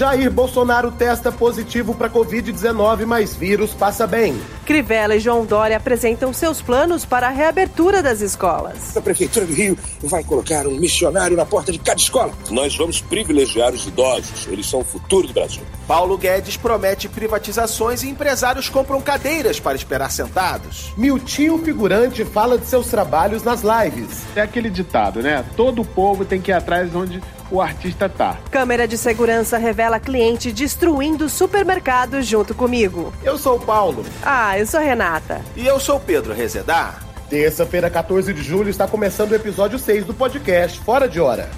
Jair Bolsonaro testa positivo para Covid-19, mas vírus passa bem. Crivella e João Dória apresentam seus planos para a reabertura das escolas. A Prefeitura do Rio vai colocar um missionário na porta de cada escola. Nós vamos privilegiar os idosos, eles são o futuro do Brasil. Paulo Guedes promete privatizações e empresários compram cadeiras para esperar sentados. Miltinho Figurante fala de seus trabalhos nas lives. É aquele ditado, né? Todo povo tem que ir atrás onde o artista tá. Câmera de segurança revela cliente destruindo supermercado junto comigo. Eu sou o Paulo. Ah, eu sou a Renata. E eu sou o Pedro Rezedar. Terça-feira, 14 de julho, está começando o episódio 6 do podcast Fora de Hora.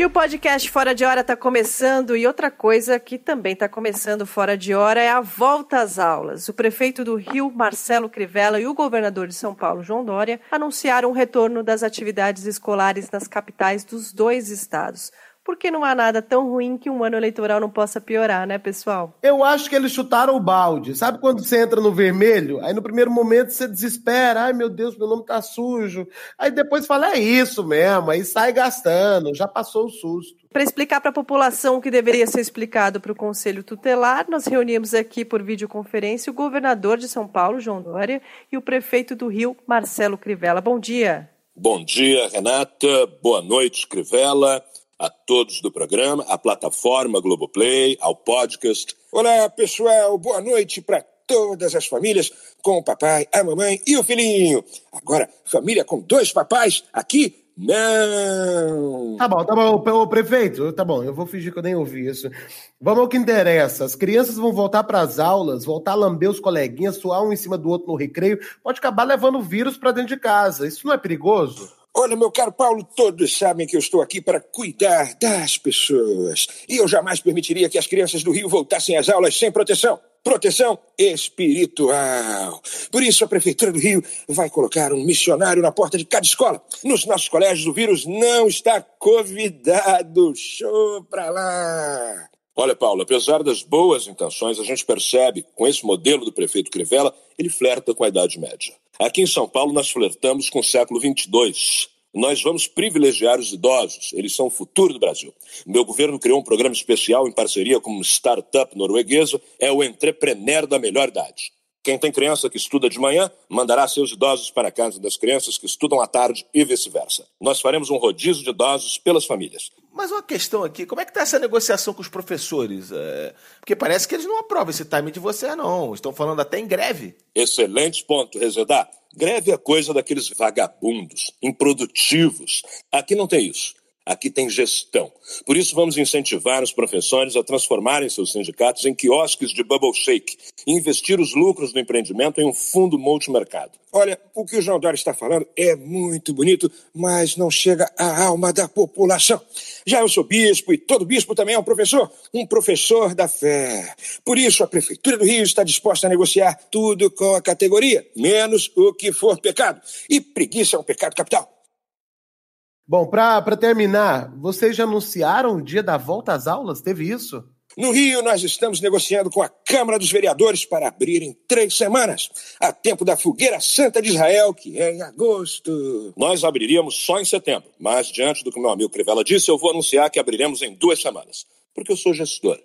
E o podcast Fora de Hora está começando. E outra coisa que também está começando fora de hora é a volta às aulas. O prefeito do Rio, Marcelo Crivella, e o governador de São Paulo, João Dória, anunciaram o retorno das atividades escolares nas capitais dos dois estados porque não há nada tão ruim que um ano eleitoral não possa piorar, né, pessoal? Eu acho que eles chutaram o balde. Sabe quando você entra no vermelho? Aí no primeiro momento você desespera. Ai, meu Deus, meu nome tá sujo. Aí depois fala, é isso mesmo. Aí sai gastando. Já passou o susto. Para explicar para a população o que deveria ser explicado para o Conselho Tutelar, nós reunimos aqui por videoconferência o governador de São Paulo, João Dória, e o prefeito do Rio, Marcelo Crivella. Bom dia. Bom dia, Renata. Boa noite, Crivella a todos do programa, à plataforma Globoplay, ao podcast. Olá, pessoal, boa noite para todas as famílias com o papai, a mamãe e o filhinho. Agora, família com dois papais aqui não! Tá bom, tá bom, o prefeito, tá bom, eu vou fingir que eu nem ouvi isso. Vamos ao que interessa. As crianças vão voltar para as aulas, voltar a lamber os coleguinhas, suar um em cima do outro no recreio, pode acabar levando vírus para dentro de casa. Isso não é perigoso? Olha, meu caro Paulo, todos sabem que eu estou aqui para cuidar das pessoas. E eu jamais permitiria que as crianças do Rio voltassem às aulas sem proteção. Proteção espiritual. Por isso, a Prefeitura do Rio vai colocar um missionário na porta de cada escola. Nos nossos colégios, o vírus não está convidado. Show pra lá! Olha, Paulo, apesar das boas intenções, a gente percebe com esse modelo do prefeito Crivella, ele flerta com a Idade Média. Aqui em São Paulo, nós flertamos com o século 22. Nós vamos privilegiar os idosos, eles são o futuro do Brasil. Meu governo criou um programa especial em parceria com uma startup norueguesa, é o Entrepreneur da Melhor Idade. Quem tem criança que estuda de manhã, mandará seus idosos para a casa das crianças que estudam à tarde e vice-versa. Nós faremos um rodízio de idosos pelas famílias. Mas uma questão aqui, como é que está essa negociação com os professores? É... Porque parece que eles não aprovam esse time de você, não. Estão falando até em greve. Excelente ponto, Rezedá. Greve é coisa daqueles vagabundos, improdutivos. Aqui não tem isso. Aqui tem gestão. Por isso, vamos incentivar os professores a transformarem seus sindicatos em quiosques de bubble shake e investir os lucros do empreendimento em um fundo multimercado. Olha, o que o João Dória está falando é muito bonito, mas não chega à alma da população. Já eu sou bispo e todo bispo também é um professor, um professor da fé. Por isso, a Prefeitura do Rio está disposta a negociar tudo com a categoria, menos o que for pecado. E preguiça é um pecado capital. Bom, para terminar, vocês já anunciaram o dia da volta às aulas? Teve isso? No Rio, nós estamos negociando com a Câmara dos Vereadores para abrir em três semanas, a tempo da Fogueira Santa de Israel, que é em agosto. Nós abriríamos só em setembro, mas diante do que meu amigo Crivella disse, eu vou anunciar que abriremos em duas semanas, porque eu sou gestor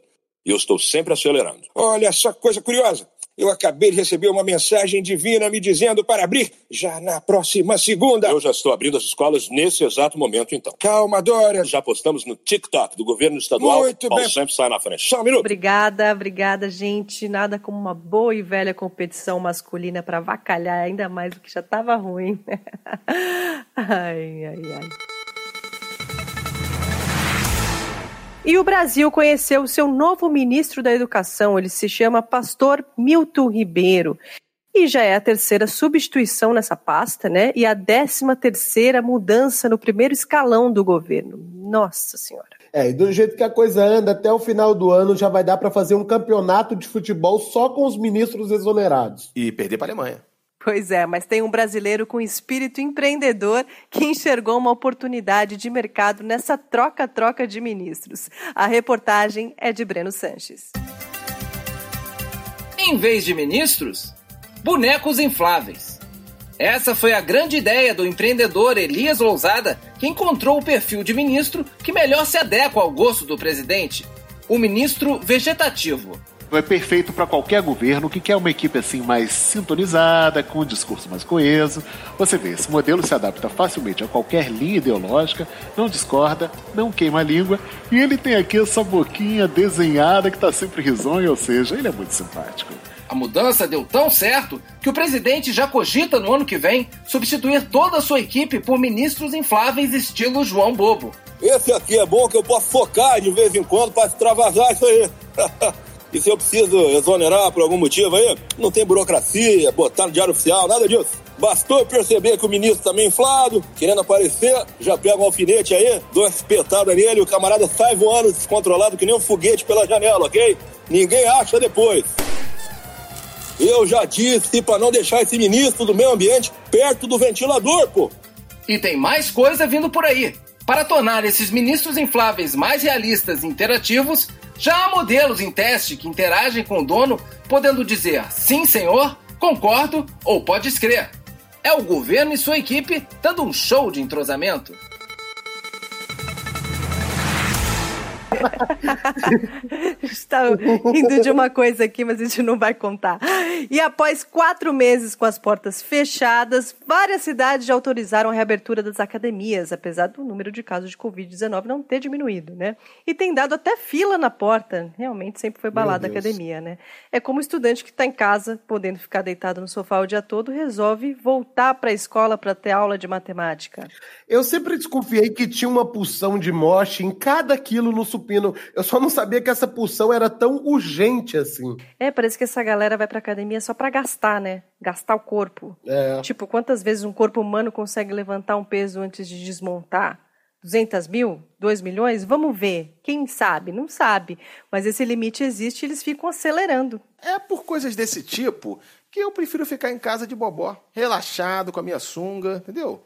e eu estou sempre acelerando. Olha só que coisa curiosa. Eu acabei de receber uma mensagem divina me dizendo para abrir já na próxima segunda. Eu já estou abrindo as escolas nesse exato momento, então. Calma, Dória. Já postamos no TikTok do governo estadual. Muito Paulo bem. sempre sai na frente. Só um minuto. Obrigada, obrigada, gente. Nada como uma boa e velha competição masculina para vacalhar ainda mais do que já estava ruim. ai, ai, ai. E o Brasil conheceu o seu novo ministro da Educação. Ele se chama Pastor Milton Ribeiro. E já é a terceira substituição nessa pasta, né? E a décima terceira mudança no primeiro escalão do governo. Nossa Senhora. É, e do jeito que a coisa anda, até o final do ano já vai dar para fazer um campeonato de futebol só com os ministros exonerados. E perder para a Alemanha. Pois é, mas tem um brasileiro com espírito empreendedor que enxergou uma oportunidade de mercado nessa troca-troca de ministros. A reportagem é de Breno Sanches. Em vez de ministros, bonecos infláveis. Essa foi a grande ideia do empreendedor Elias Lousada, que encontrou o perfil de ministro que melhor se adequa ao gosto do presidente: o ministro vegetativo. É perfeito para qualquer governo que quer uma equipe assim mais sintonizada, com um discurso mais coeso. Você vê, esse modelo se adapta facilmente a qualquer linha ideológica, não discorda, não queima a língua, e ele tem aqui essa boquinha desenhada que está sempre risonha, ou seja, ele é muito simpático. A mudança deu tão certo que o presidente já cogita no ano que vem substituir toda a sua equipe por ministros infláveis estilo João Bobo. Esse aqui é bom que eu posso focar de vez em quando para extravasar isso aí. e se eu preciso exonerar por algum motivo aí, não tem burocracia, botar no diário oficial, nada disso. Bastou perceber que o ministro tá meio inflado, querendo aparecer, já pega um alfinete aí, dou uma espetada nele o camarada sai voando descontrolado que nem um foguete pela janela, ok? Ninguém acha depois. Eu já disse para não deixar esse ministro do meio ambiente perto do ventilador, pô. E tem mais coisa vindo por aí. Para tornar esses ministros infláveis mais realistas e interativos, já há modelos em teste que interagem com o dono, podendo dizer sim, senhor, concordo ou pode escrever. É o governo e sua equipe dando um show de entrosamento. Está rindo de uma coisa aqui, mas a gente não vai contar. E após quatro meses com as portas fechadas, várias cidades já autorizaram a reabertura das academias, apesar do número de casos de Covid-19 não ter diminuído, né? E tem dado até fila na porta. Realmente sempre foi balada a academia, né? É como o estudante que está em casa, podendo ficar deitado no sofá o dia todo, resolve voltar para a escola para ter aula de matemática. Eu sempre desconfiei que tinha uma pulsão de moche em cada quilo no supino. Eu só não sabia que essa pulsão era tão urgente assim. É, parece que essa galera vai pra academia só pra gastar, né? Gastar o corpo. É. Tipo, quantas vezes um corpo humano consegue levantar um peso antes de desmontar? 200 mil? 2 milhões? Vamos ver. Quem sabe? Não sabe. Mas esse limite existe e eles ficam acelerando. É por coisas desse tipo que eu prefiro ficar em casa de bobó, relaxado com a minha sunga, entendeu?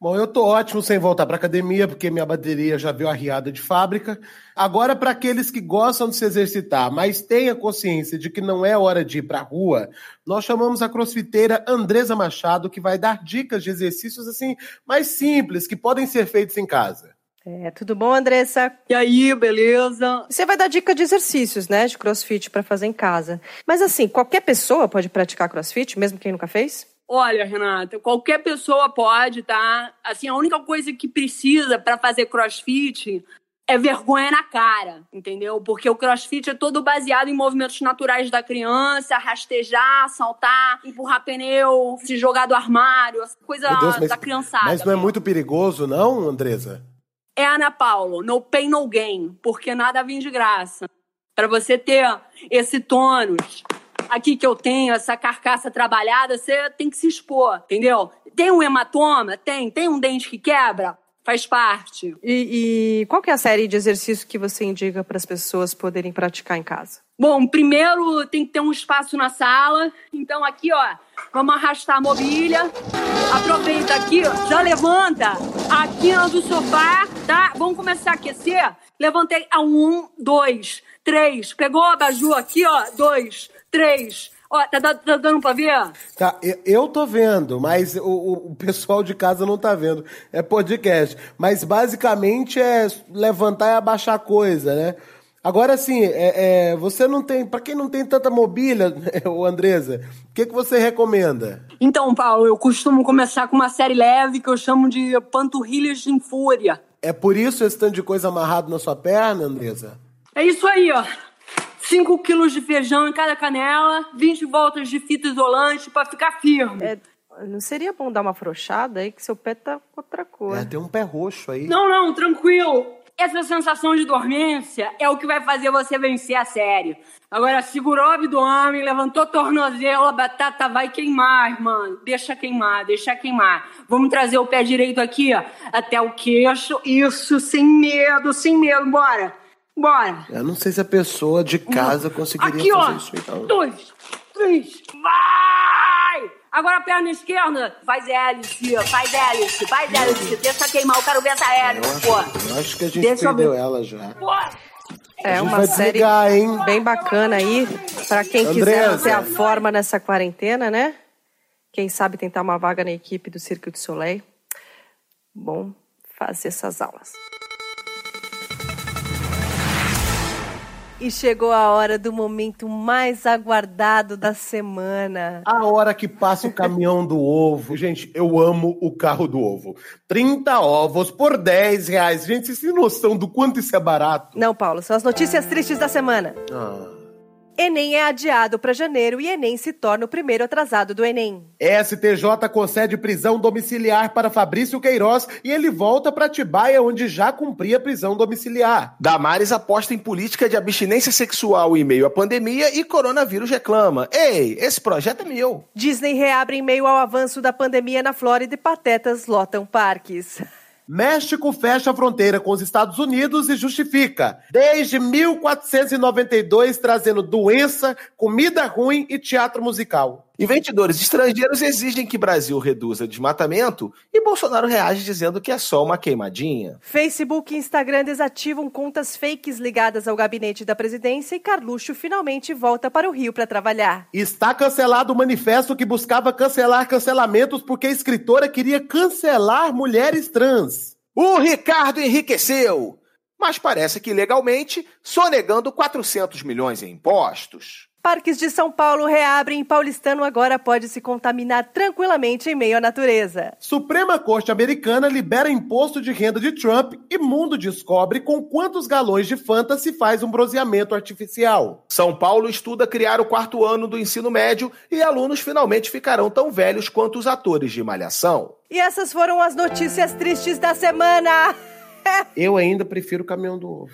Bom, eu tô ótimo sem voltar pra academia, porque minha bateria já veio arriada de fábrica. Agora, para aqueles que gostam de se exercitar, mas tenha consciência de que não é hora de ir pra rua, nós chamamos a crossfiteira Andresa Machado, que vai dar dicas de exercícios assim mais simples, que podem ser feitos em casa. É, tudo bom, Andressa? E aí, beleza? Você vai dar dica de exercícios, né, de crossfit para fazer em casa. Mas assim, qualquer pessoa pode praticar crossfit, mesmo quem nunca fez? Olha, Renata, qualquer pessoa pode, tá? Assim, a única coisa que precisa para fazer crossfit é vergonha na cara, entendeu? Porque o crossfit é todo baseado em movimentos naturais da criança, rastejar, saltar, empurrar pneu, se jogar do armário, essa coisa Deus, mas, da criançada. mas não é mesmo. muito perigoso, não, Andresa? É, Ana Paulo, no pain, no gain, porque nada vem de graça. Para você ter esse tônus aqui que eu tenho, essa carcaça trabalhada, você tem que se expor, entendeu? Tem um hematoma? Tem. Tem um dente que quebra? Faz parte. E, e qual que é a série de exercícios que você indica para as pessoas poderem praticar em casa? Bom, primeiro tem que ter um espaço na sala. Então aqui, ó, vamos arrastar a mobília. Aproveita aqui, ó, já levanta a quina do sofá, tá? Vamos começar a aquecer. Levantei a um, dois, três. Pegou a abajur aqui, ó, dois, três. Ó, tá, da- tá dando pra ver? Tá, eu- tô vendo, mas o, o- o pessoal de casa não tá vendo. É podcast. Mas basicamente é levantar e abaixar coisa, né? Agora sim, é, é, você não tem. Pra quem não tem tanta mobília, o Andresa, o que, que você recomenda? Então, Paulo, eu costumo começar com uma série leve que eu chamo de Panturrilhas em Fúria. É por isso esse tanto de coisa amarrado na sua perna, Andresa? É isso aí, ó. 5 quilos de feijão em cada canela, 20 voltas de fita isolante pra ficar firme. É, não seria bom dar uma afrouxada aí, que seu pé tá com outra cor. É, tem um pé roxo aí. Não, não, tranquilo. Essa sensação de dormência é o que vai fazer você vencer a série. Agora, segurou o abdômen, levantou o tornozelo, a batata vai queimar, irmão. Deixa queimar, deixa queimar. Vamos trazer o pé direito aqui, ó, até o queixo. Isso, sem medo, sem medo. Bora, bora. Eu não sei se a pessoa de casa conseguiria Aqui, fazer ó. isso então. Dois, três. Vai! Agora a perna esquerda, faz hélice, faz hélice, faz hélice. Deixa queimar, eu quero ver essa hélice, pô. Eu acho que a gente Deixa eu perdeu ver. ela já. Pô. É uma série desligar, bem bacana aí, pra quem quiser manter a forma nessa quarentena, né? Quem sabe tentar uma vaga na equipe do Cirque du Soleil. Bom fazer essas aulas. E chegou a hora do momento mais aguardado da semana. A hora que passa o caminhão do ovo. Gente, eu amo o carro do ovo. 30 ovos por 10 reais. Gente, vocês têm noção do quanto isso é barato? Não, Paulo, são as notícias tristes da semana. Ah. Enem é adiado para janeiro e Enem se torna o primeiro atrasado do Enem. STJ concede prisão domiciliar para Fabrício Queiroz e ele volta para Atibaia, onde já cumpria prisão domiciliar. Damares aposta em política de abstinência sexual em meio à pandemia e coronavírus reclama. Ei, esse projeto é meu. Disney reabre em meio ao avanço da pandemia na Flórida e patetas lotam parques. México fecha a fronteira com os Estados Unidos e justifica. Desde 1492, trazendo doença, comida ruim e teatro musical. Investidores estrangeiros exigem que Brasil reduza desmatamento e Bolsonaro reage dizendo que é só uma queimadinha. Facebook e Instagram desativam contas fakes ligadas ao gabinete da presidência e Carluxo finalmente volta para o Rio para trabalhar. Está cancelado o manifesto que buscava cancelar cancelamentos porque a escritora queria cancelar mulheres trans. O Ricardo enriqueceu, mas parece que legalmente sonegando 400 milhões em impostos. Parques de São Paulo reabrem e paulistano agora pode se contaminar tranquilamente em meio à natureza. Suprema Corte Americana libera imposto de renda de Trump e mundo descobre com quantos galões de Fanta se faz um bronzeamento artificial. São Paulo estuda criar o quarto ano do ensino médio e alunos finalmente ficarão tão velhos quanto os atores de Malhação. E essas foram as notícias tristes da semana. Eu ainda prefiro o caminhão do ovo.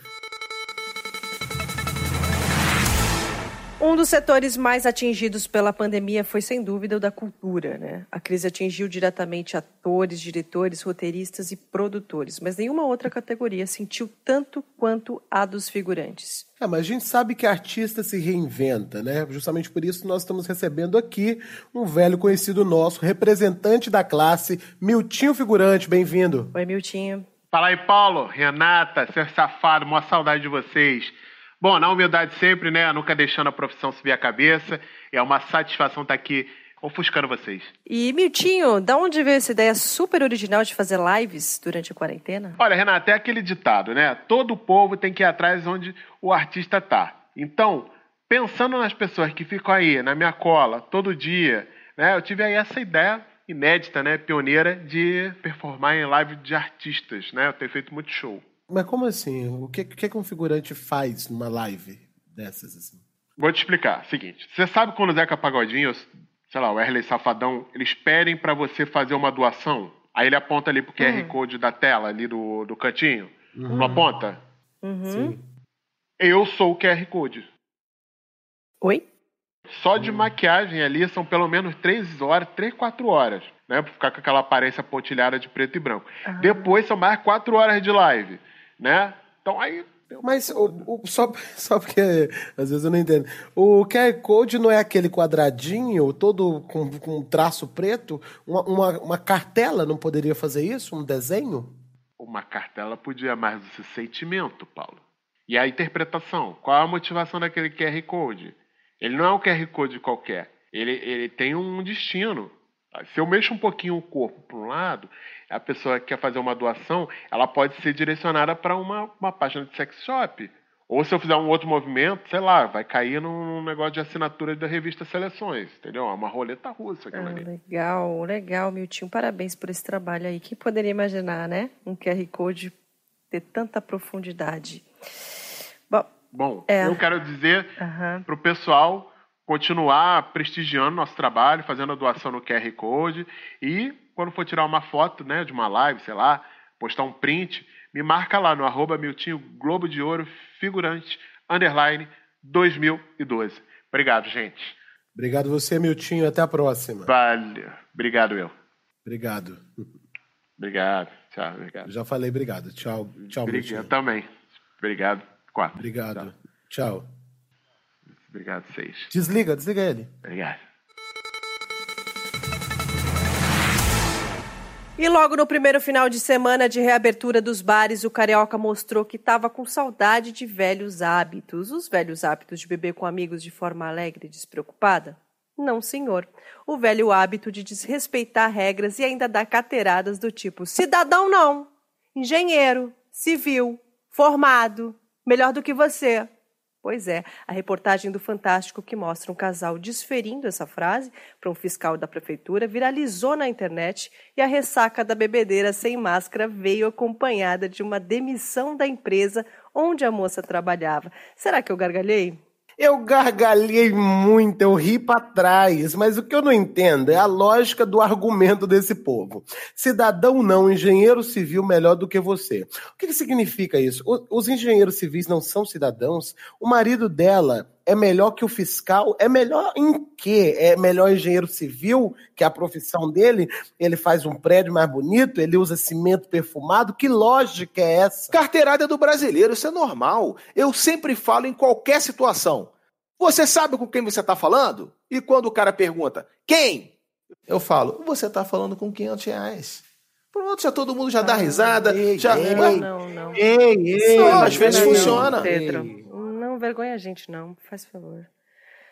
Um dos setores mais atingidos pela pandemia foi, sem dúvida, o da cultura. Né? A crise atingiu diretamente atores, diretores, roteiristas e produtores, mas nenhuma outra categoria sentiu tanto quanto a dos figurantes. É, mas a gente sabe que artista se reinventa, né? Justamente por isso nós estamos recebendo aqui um velho conhecido nosso, representante da classe, Miltinho Figurante. Bem-vindo. Oi, Miltinho. Fala aí, Paulo, Renata, seu safado, maior saudade de vocês. Bom, na humildade sempre, né? Nunca deixando a profissão subir a cabeça. É uma satisfação estar aqui ofuscando vocês. E, Miltinho, da onde veio essa ideia super original de fazer lives durante a quarentena? Olha, Renata, é aquele ditado, né? Todo povo tem que ir atrás onde o artista tá. Então, pensando nas pessoas que ficam aí na minha cola todo dia, né? Eu tive aí essa ideia inédita, né? Pioneira de performar em live de artistas, né? Eu tenho feito muito show. Mas como assim? O que, que, que um figurante faz numa live dessas assim? Vou te explicar. Seguinte, você sabe quando o Zeca Pagodinho, sei lá, o Erley Safadão, eles pedem pra você fazer uma doação? Aí ele aponta ali pro QR Code da tela, ali do, do cantinho. Não aponta? Uhum. Sim. Eu sou o QR Code. Oi? Só de maquiagem ali são pelo menos 3 horas, 3, 4 horas, né? Pra ficar com aquela aparência pontilhada de preto e branco. Depois são mais 4 horas de live, né? Então aí. Mas o, o- só, só porque às vezes eu não entendo. O QR Code não é aquele quadradinho todo com, com traço preto? Uma, uma, uma cartela não poderia fazer isso? Um desenho? Uma cartela podia mais esse sentimento, Paulo. E a interpretação? Qual a motivação daquele QR Code? Ele não é um QR Code qualquer. Ele, ele tem um destino. Se eu mexo um pouquinho o corpo para um lado, a pessoa que quer fazer uma doação, ela pode ser direcionada para uma, uma página de sex shop. Ou se eu fizer um outro movimento, sei lá, vai cair num negócio de assinatura da revista Seleções, entendeu? É uma roleta russa aquela Ah, ali. legal, legal, Miltinho. Parabéns por esse trabalho aí. Quem poderia imaginar, né? Um QR Code ter tanta profundidade. Bom, Bom, É. eu quero dizer aham. para o pessoal continuar prestigiando nosso trabalho, fazendo a doação no QR Code e quando for tirar uma foto né, de uma live, sei lá, postar um print, me marca lá no arroba Miltinho Globo de Ouro Figurante Underline 2012. Obrigado, gente. Obrigado você, Miltinho. Até a próxima. Valeu. Obrigado, eu. Obrigado. Obrigado. Tchau, obrigado. Já falei obrigado. Tchau, tchau, Obrigado Miltinho. também. Obrigado. Quatro. Obrigado. Tchau. Obrigado, seis. Desliga, desliga ele. Obrigado. E logo no primeiro final de semana de reabertura dos bares, o carioca mostrou que estava com saudade de velhos hábitos. Os velhos hábitos de beber com amigos de forma alegre e despreocupada? Não, senhor. O velho hábito de desrespeitar regras e ainda dar carteiradas do tipo cidadão não, engenheiro, civil, formado, melhor do que você, Pois é, a reportagem do Fantástico que mostra um casal desferindo essa frase para um fiscal da prefeitura viralizou na internet e a ressaca da bebedeira sem máscara veio acompanhada de uma demissão da empresa onde a moça trabalhava. Será que eu gargalhei? Eu gargalhei muito, eu ri para trás, mas o que eu não entendo é a lógica do argumento desse povo. Cidadão não, engenheiro civil melhor do que você. O que, que significa isso? os engenheiros civis não são cidadãos? O marido dela é melhor que o fiscal? É melhor em quê? É melhor engenheiro civil, que é a profissão dele? Ele faz um prédio mais bonito? Ele usa cimento perfumado? Que lógica é essa? Carteirada do brasileiro, isso é normal. Eu sempre falo em qualquer situação. Você sabe com quem você está falando? E quando o cara pergunta, quem? Eu falo, você está falando com 500 reais. Pronto, já todo mundo já dá ah, risada. Ei, já... Ei, não, não, não. Ei, ei, às vezes funciona. Pedro vergonha a gente, não. Faz favor.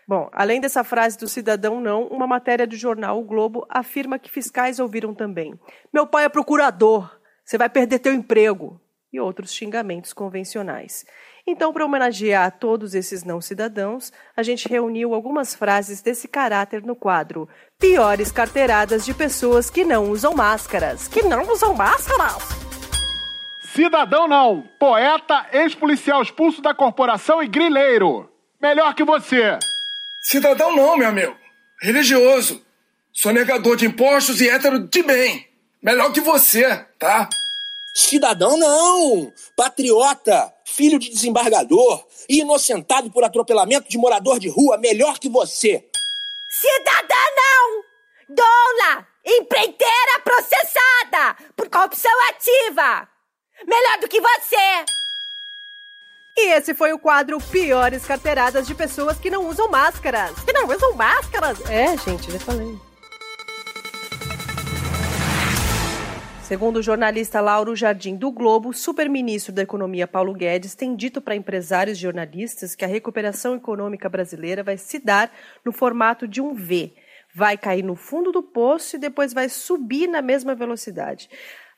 Bom, além dessa frase do cidadão não, uma matéria do jornal O Globo afirma que fiscais ouviram também. Meu pai é procurador, você vai perder teu emprego. E outros xingamentos convencionais. Então, para homenagear todos esses não cidadãos, a gente reuniu algumas frases desse caráter no quadro Piores carteiradas de pessoas que não usam máscaras. Que não usam máscaras! Cidadão não, poeta, ex-policial expulso da corporação e grileiro. Melhor que você. Cidadão não, meu amigo. Religioso. Sou negador de impostos e hétero de bem. Melhor que você, tá? Cidadão não! Patriota, filho de desembargador e inocentado por atropelamento de morador de rua, melhor que você. Cidadã não! Doula, empreiteira processada por corrupção ativa. Melhor do que você! E esse foi o quadro Piores Carteiradas de Pessoas que não usam máscaras. Que não usam máscaras? É, gente, já falei. Segundo o jornalista Lauro Jardim do Globo, o superministro da Economia Paulo Guedes tem dito para empresários e jornalistas que a recuperação econômica brasileira vai se dar no formato de um V. Vai cair no fundo do poço e depois vai subir na mesma velocidade.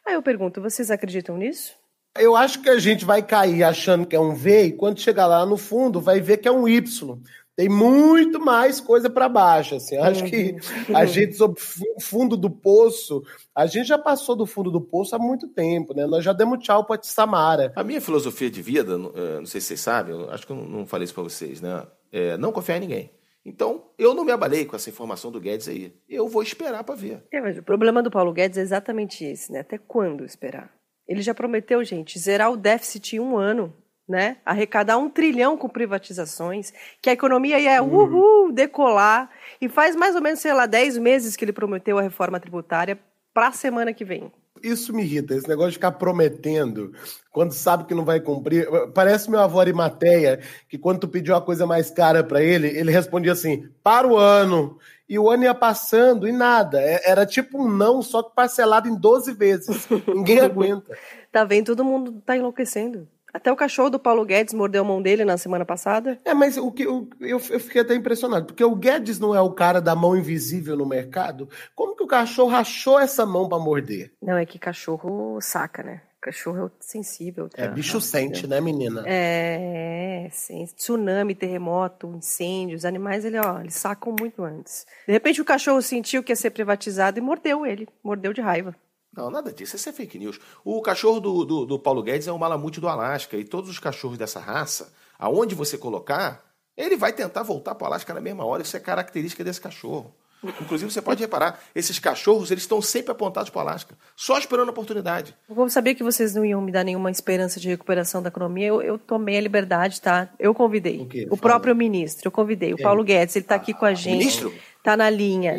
Aí eu pergunto, vocês acreditam nisso? Eu acho que a gente vai cair achando que é um V e quando chegar lá no fundo vai ver que é um Y. Tem muito mais coisa para baixo. Assim. Eu acho que uhum. a gente, sobre o fundo do poço, a gente já passou do fundo do poço há muito tempo, né? Nós já demos tchau para Samara. A minha filosofia de vida, eh, não sei se vocês sabem, acho que eu não falei isso para vocês, né? É não confiar em ninguém. Então, eu não me abalei com essa informação do Guedes aí. Eu vou esperar para ver. É, mas o problema do Paulo Guedes é exatamente esse, né? Até quando esperar? Ele já prometeu, gente, zerar o déficit em um ano, né? Arrecadar um trilhão com privatizações, que a economia ia, uhum. uhul, decolar. E faz mais ou menos, sei lá, 10 meses que ele prometeu a reforma tributária para a semana que vem. Isso me irrita, esse negócio de ficar prometendo quando sabe que não vai cumprir. Parece meu avô Arimateia, que quando tu pediu uma coisa mais cara para ele, ele respondia assim, para o ano. E o ano ia passando e nada. É, era tipo um não, só que parcelado em 12 vezes. Ninguém aguenta. tá vendo? Todo mundo tá enlouquecendo. Até o cachorro do Paulo Guedes mordeu a mão dele na semana passada. É, mas o que o, eu, eu fiquei até impressionado, porque o Guedes não é o cara da mão invisível no mercado. Como que o cachorro achou essa mão para morder? Não, é que cachorro saca, né? Cachorro é sensível. Tá? É, bicho sente, né, menina? É, sim. Tsunami, terremoto, incêndios, animais, ele, ó, eles sacam muito antes. De repente o cachorro sentiu que ia ser privatizado e mordeu ele. Mordeu de raiva. Não, nada disso. Isso é fake news. O cachorro do, do, do Paulo Guedes é um malamute do Alasca. E todos os cachorros dessa raça, aonde você colocar, ele vai tentar voltar para o Alasca na mesma hora. Isso é característica desse cachorro. Inclusive, você pode reparar, esses cachorros, eles estão sempre apontados para o Alasca, só esperando a oportunidade. Eu sabia que vocês não iam me dar nenhuma esperança de recuperação da economia. Eu, eu tomei a liberdade, tá? Eu convidei. O, o próprio ministro, eu convidei. O Paulo Guedes, ele está aqui com a gente. Ministro? Tá na linha.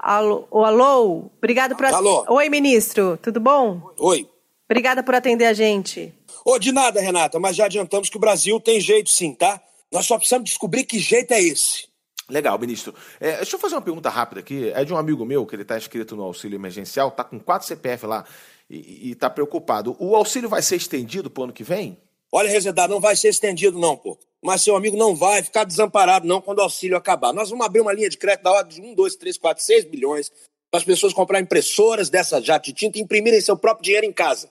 Alô, alô, obrigado por... Alô. Oi, ministro, tudo bom? Oi. Obrigada por atender a gente. Ô, de nada, Renata, mas já adiantamos que o Brasil tem jeito sim, tá? Nós só precisamos descobrir que jeito é esse. Legal, ministro. É, deixa eu fazer uma pergunta rápida aqui. É de um amigo meu que ele está inscrito no auxílio emergencial, está com quatro CPF lá e está preocupado. O auxílio vai ser estendido para o ano que vem? Olha, Rezedar, não vai ser estendido, não, pô. Mas seu amigo não vai ficar desamparado, não, quando o auxílio acabar. Nós vamos abrir uma linha de crédito da ordem de 1, 2, 3, 4, 6 bilhões para as pessoas comprar impressoras dessa jato de tinta e imprimirem seu próprio dinheiro em casa.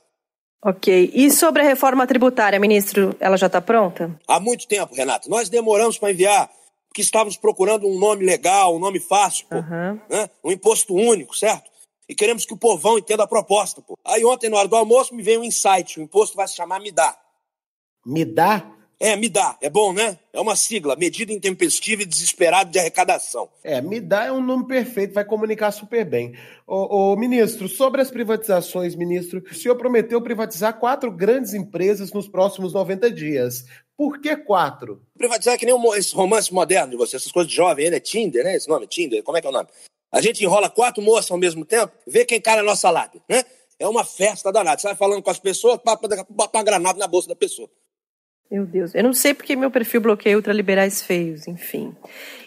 Ok. E sobre a reforma tributária, ministro, ela já está pronta? Há muito tempo, Renato. Nós demoramos para enviar, porque estávamos procurando um nome legal, um nome fácil, pô. Uhum. Né? Um imposto único, certo? E queremos que o povão entenda a proposta, pô. Aí ontem, na hora do almoço, me veio um insight. O imposto vai se chamar Me Dá. Me dá? É, me dá. É bom, né? É uma sigla, medida intempestiva e desesperada de arrecadação. É, me dá é um nome perfeito, vai comunicar super bem. Ô, ô, ministro, sobre as privatizações, ministro, o senhor prometeu privatizar quatro grandes empresas nos próximos 90 dias. Por que quatro? Privatizar é que nem um, esse romance moderno de você, essas coisas de jovem, ele é Tinder, né? Esse nome, Tinder, como é que é o nome? A gente enrola quatro moças ao mesmo tempo, vê quem cai na nossa lábia, né? É uma festa danada. Você vai falando com as pessoas, bota uma granada na bolsa da pessoa. Meu Deus, eu não sei porque meu perfil bloqueia ultraliberais feios, enfim.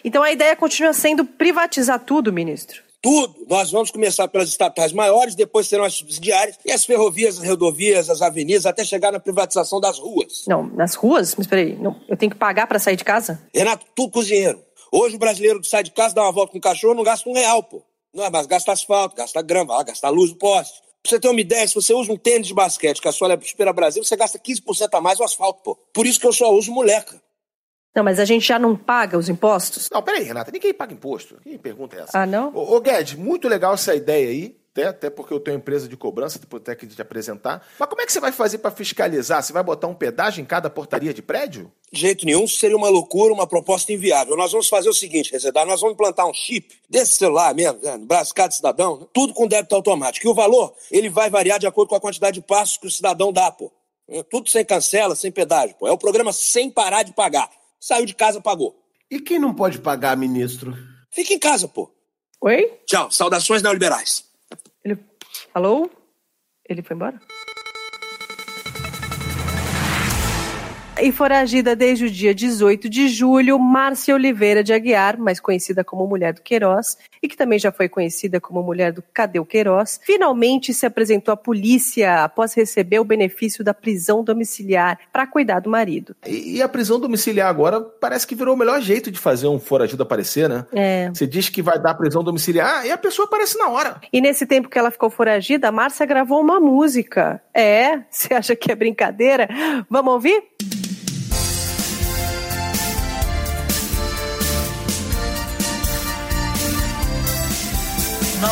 Então a ideia continua sendo privatizar tudo, ministro? Tudo. Nós vamos começar pelas estatais maiores, depois serão as subsidiárias e as ferrovias, as rodovias, as avenidas, até chegar na privatização das ruas. Não, nas ruas? Mas peraí, não, eu tenho que pagar para sair de casa? Renato, tudo cozinheiro. Hoje o brasileiro que sai de casa, dá uma volta com o cachorro, não gasta um real, pô. Não é, mas gasta asfalto, gasta grama, vai gasta luz do poste. Pra você ter uma ideia, se você usa um tênis de basquete que a sola é Supera Brasil, você gasta 15% a mais o asfalto, pô. Por isso que eu só uso moleca. Não, mas a gente já não paga os impostos? Não, peraí, Renata, ninguém paga imposto. Que pergunta é essa? Ah, não? Ô, ô Guedes, muito legal essa ideia aí. Até, até porque eu tenho empresa de cobrança, depois até que te apresentar. Mas como é que você vai fazer para fiscalizar? Você vai botar um pedágio em cada portaria de prédio? De jeito nenhum, isso seria uma loucura, uma proposta inviável. Nós vamos fazer o seguinte, Resedar, nós vamos implantar um chip desse celular mesmo, né, no braço cada cidadão, né, tudo com débito automático. E o valor, ele vai variar de acordo com a quantidade de passos que o cidadão dá, pô. É, Tudo sem cancela, sem pedágio, pô. É o programa sem parar de pagar. Saiu de casa, pagou. E quem não pode pagar, ministro? Fica em casa, pô. Oi? Tchau, saudações neoliberais. Ele... Alô? Ele foi embora? E foragida desde o dia 18 de julho, Márcia Oliveira de Aguiar, mais conhecida como Mulher do Queiroz, e que também já foi conhecida como Mulher do Cadê o Queiroz, finalmente se apresentou à polícia após receber o benefício da prisão domiciliar para cuidar do marido. E, e a prisão domiciliar agora parece que virou o melhor jeito de fazer um foragido aparecer, né? É. Você diz que vai dar prisão domiciliar e a pessoa aparece na hora. E nesse tempo que ela ficou foragida, a Márcia gravou uma música. É? Você acha que é brincadeira? Vamos ouvir?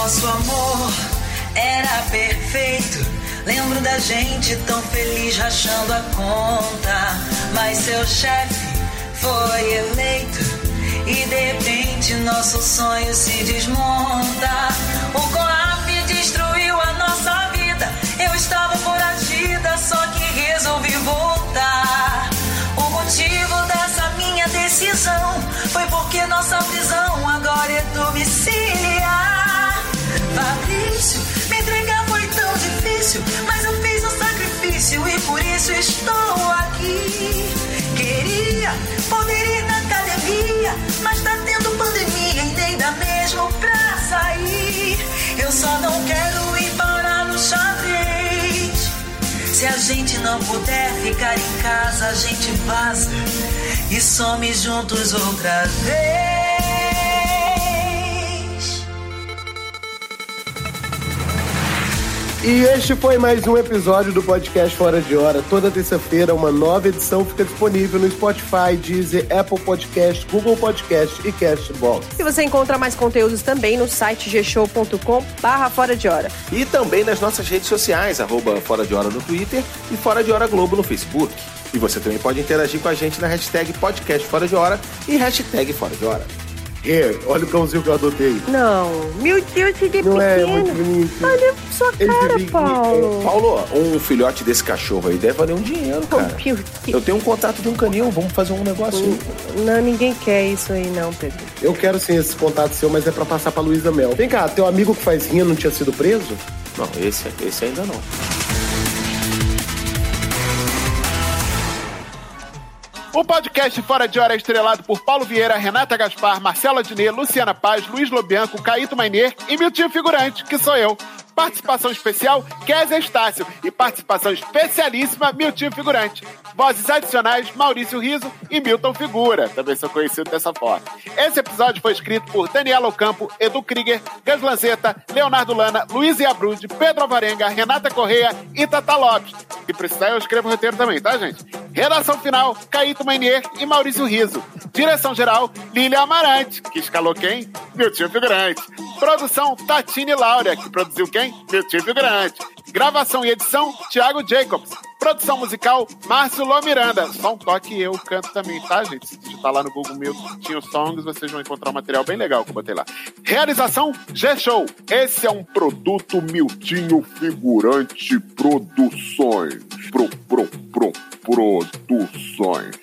Nosso amor era perfeito. Lembro da gente tão feliz rachando a conta. Mas seu chefe foi eleito. E de repente nosso sonho se desmonta. O Coab destruiu a nossa vida. Eu estava foragida, difícil, mas eu fiz um sacrifício e por isso estou aqui. Queria poder ir na academia, mas tá tendo pandemia e nem dá mesmo pra sair. Eu só não quero ir parar no xadrez. Se a gente não puder ficar em casa, a gente vaza e some juntos outra vez. E este foi mais um episódio do podcast Fora de Hora. Toda terça-feira, uma nova edição fica disponível no Spotify, Deezer, Apple Podcast, Google Podcast e Castbox. E você encontra mais conteúdos também no site gshow.com barra Fora de Hora. E também nas nossas redes sociais, arroba Fora de Hora no Twitter e Fora de Hora Globo no Facebook. E você também pode interagir com a gente na hashtag podcast Fora de Hora e hashtag Fora de Hora. É, olha o cãozinho que eu adotei. Não, meu Deus, ele é Não pequeno. é muito bonito. Olha sua Ele cara, vive- Paulo. Paulo, um filhote desse cachorro aí deve valer um dinheiro, cara. Meu Deus. Eu tenho um contato de um canil, vamos fazer um negócio. Não, ninguém quer isso aí não, Pedro. Eu quero sim esse contato seu, mas é pra passar pra Luísa Mel. Vem cá, teu amigo que faz rinha não tinha sido preso? Não, esse, esse ainda não. O podcast Fora de Hora é estrelado por Paulo Vieira, Renata Gaspar, Marcelo Adnet, Luciana Paz, Luiz Lobianco, Caíto Mainier e Miltinho Figurante, que sou eu. Participação especial, Kézia Estácio. E participação especialíssima, Miltinho Figurante. Vozes adicionais, Maurício Riso e Milton Figura. Também sou conhecido dessa forma. Esse episódio foi escrito por Daniela Ocampo, Edu Krieger, Gus Lanzetta, Leonardo Lana, Luiz Iabrud, Pedro Alvarenga, Renata Correia e Tata Lopes. Se precisar, eu escrevo o roteiro também, tá, gente? Redação final, Caíto Mainier e Maurício Riso. Direção geral, Lília Amarante, que escalou quem? Miltinho Figurante. Produção, Tatine Laura, que produziu quem? Miltinho Figurante. Gravação e edição, Thiago Jacobs. Produção musical, Márcio Lô Miranda. Só um toque eu canto também, tá, gente? Se digitar lá no Google Miltinho Songs, vocês vão encontrar um material bem legal que eu botei lá. Realização, G-Show. Esse é um produto Miltinho Figurante Produções. Pro, pro, pro, produções.